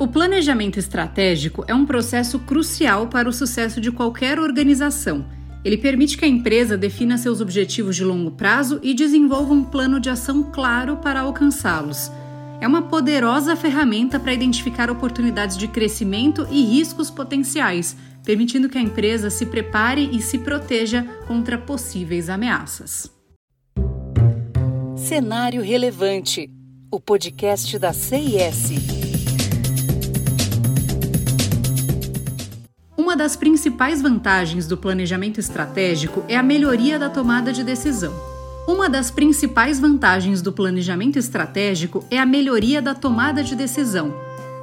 O planejamento estratégico é um processo crucial para o sucesso de qualquer organização. Ele permite que a empresa defina seus objetivos de longo prazo e desenvolva um plano de ação claro para alcançá-los. É uma poderosa ferramenta para identificar oportunidades de crescimento e riscos potenciais, permitindo que a empresa se prepare e se proteja contra possíveis ameaças. Cenário Relevante o podcast da CIS. Das principais vantagens do planejamento estratégico é a melhoria da tomada de decisão. Uma das principais vantagens do planejamento estratégico é a melhoria da tomada de decisão.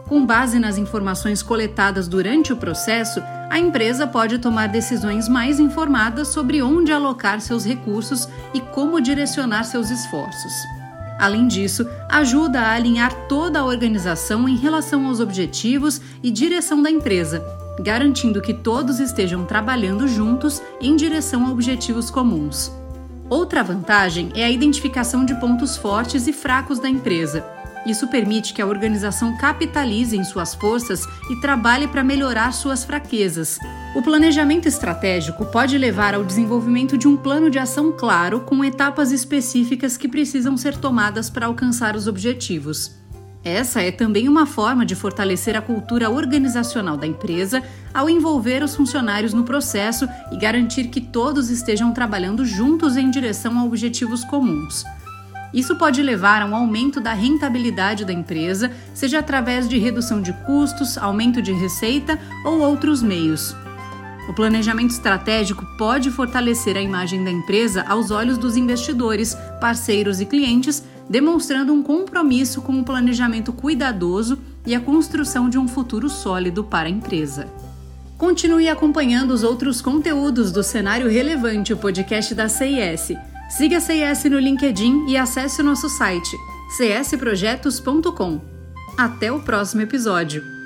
Com base nas informações coletadas durante o processo, a empresa pode tomar decisões mais informadas sobre onde alocar seus recursos e como direcionar seus esforços. Além disso, ajuda a alinhar toda a organização em relação aos objetivos e direção da empresa, garantindo que todos estejam trabalhando juntos em direção a objetivos comuns. Outra vantagem é a identificação de pontos fortes e fracos da empresa. Isso permite que a organização capitalize em suas forças e trabalhe para melhorar suas fraquezas. O planejamento estratégico pode levar ao desenvolvimento de um plano de ação claro com etapas específicas que precisam ser tomadas para alcançar os objetivos. Essa é também uma forma de fortalecer a cultura organizacional da empresa ao envolver os funcionários no processo e garantir que todos estejam trabalhando juntos em direção a objetivos comuns. Isso pode levar a um aumento da rentabilidade da empresa, seja através de redução de custos, aumento de receita ou outros meios. O planejamento estratégico pode fortalecer a imagem da empresa aos olhos dos investidores, parceiros e clientes, demonstrando um compromisso com o planejamento cuidadoso e a construção de um futuro sólido para a empresa. Continue acompanhando os outros conteúdos do Cenário Relevante, o podcast da CIS. Siga a CIS no LinkedIn e acesse o nosso site csprojetos.com. Até o próximo episódio!